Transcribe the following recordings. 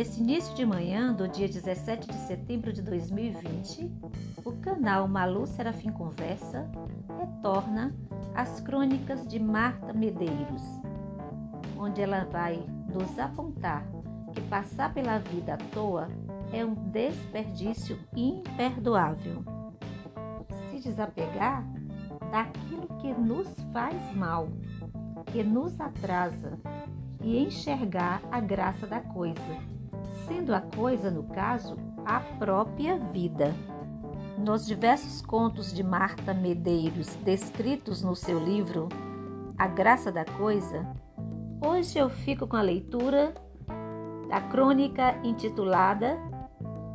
Nesse início de manhã do dia 17 de setembro de 2020, o canal Malu Serafim Conversa retorna às crônicas de Marta Medeiros, onde ela vai nos apontar que passar pela vida à toa é um desperdício imperdoável. Se desapegar daquilo que nos faz mal, que nos atrasa, e enxergar a graça da coisa sendo a coisa, no caso, a própria vida. Nos diversos contos de Marta Medeiros descritos no seu livro A Graça da Coisa, hoje eu fico com a leitura da crônica intitulada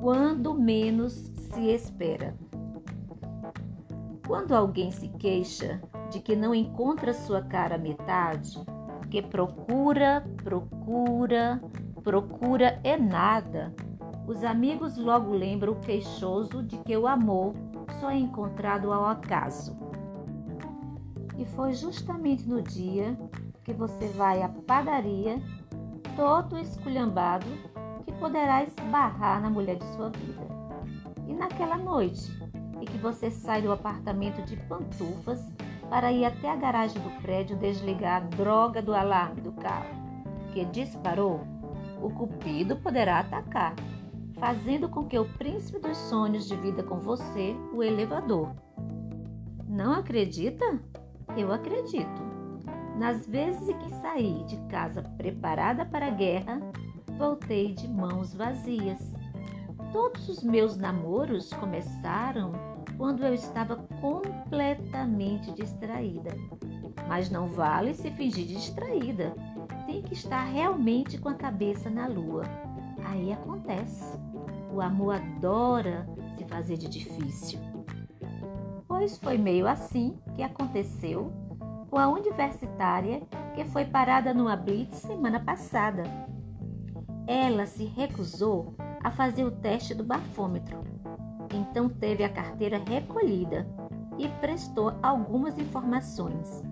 Quando Menos Se Espera. Quando alguém se queixa de que não encontra sua cara metade, que procura, procura, procura é nada. Os amigos logo lembram o queixoso de que o amor só é encontrado ao acaso. E foi justamente no dia que você vai à padaria, todo esculhambado, que poderá esbarrar na mulher de sua vida. E naquela noite, em que você sai do apartamento de pantufas para ir até a garagem do prédio desligar a droga do alarme do carro, que disparou o cupido poderá atacar, fazendo com que o príncipe dos sonhos divida com você o elevador. Não acredita? Eu acredito. Nas vezes em que saí de casa preparada para a guerra, voltei de mãos vazias. Todos os meus namoros começaram quando eu estava completamente distraída. Mas não vale se fingir distraída tem que estar realmente com a cabeça na lua. Aí acontece. O amor adora se fazer de difícil. Pois foi meio assim que aconteceu com a universitária que foi parada numa blitz semana passada. Ela se recusou a fazer o teste do bafômetro. Então teve a carteira recolhida e prestou algumas informações.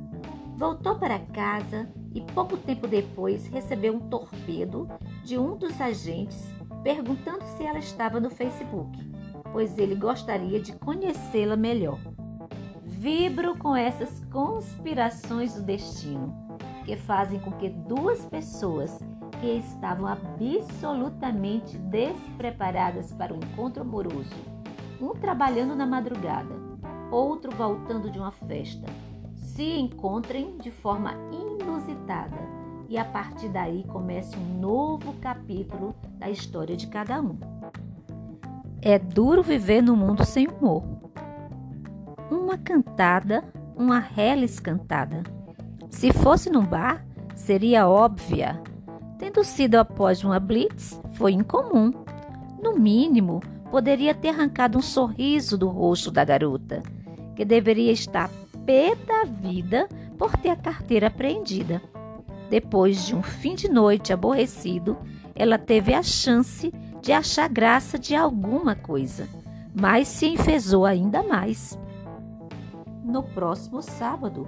Voltou para casa e pouco tempo depois recebeu um torpedo de um dos agentes perguntando se ela estava no Facebook, pois ele gostaria de conhecê-la melhor. Vibro com essas conspirações do destino que fazem com que duas pessoas que estavam absolutamente despreparadas para o um encontro amoroso, um trabalhando na madrugada, outro voltando de uma festa, se encontrem de forma inusitada e a partir daí comece um novo capítulo da história de cada um. É duro viver no mundo sem humor. Uma cantada, uma reles cantada. Se fosse num bar, seria óbvia. Tendo sido após uma blitz, foi incomum. No mínimo, poderia ter arrancado um sorriso do rosto da garota, que deveria estar pé da vida por ter a carteira apreendida. Depois de um fim de noite aborrecido, ela teve a chance de achar graça de alguma coisa, mas se enfesou ainda mais. No próximo sábado,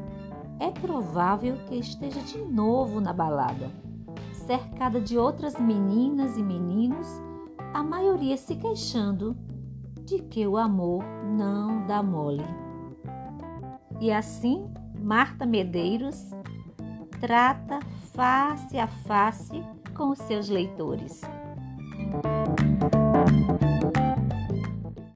é provável que esteja de novo na balada, cercada de outras meninas e meninos, a maioria se queixando de que o amor não dá mole. E assim, Marta Medeiros trata face a face com os seus leitores.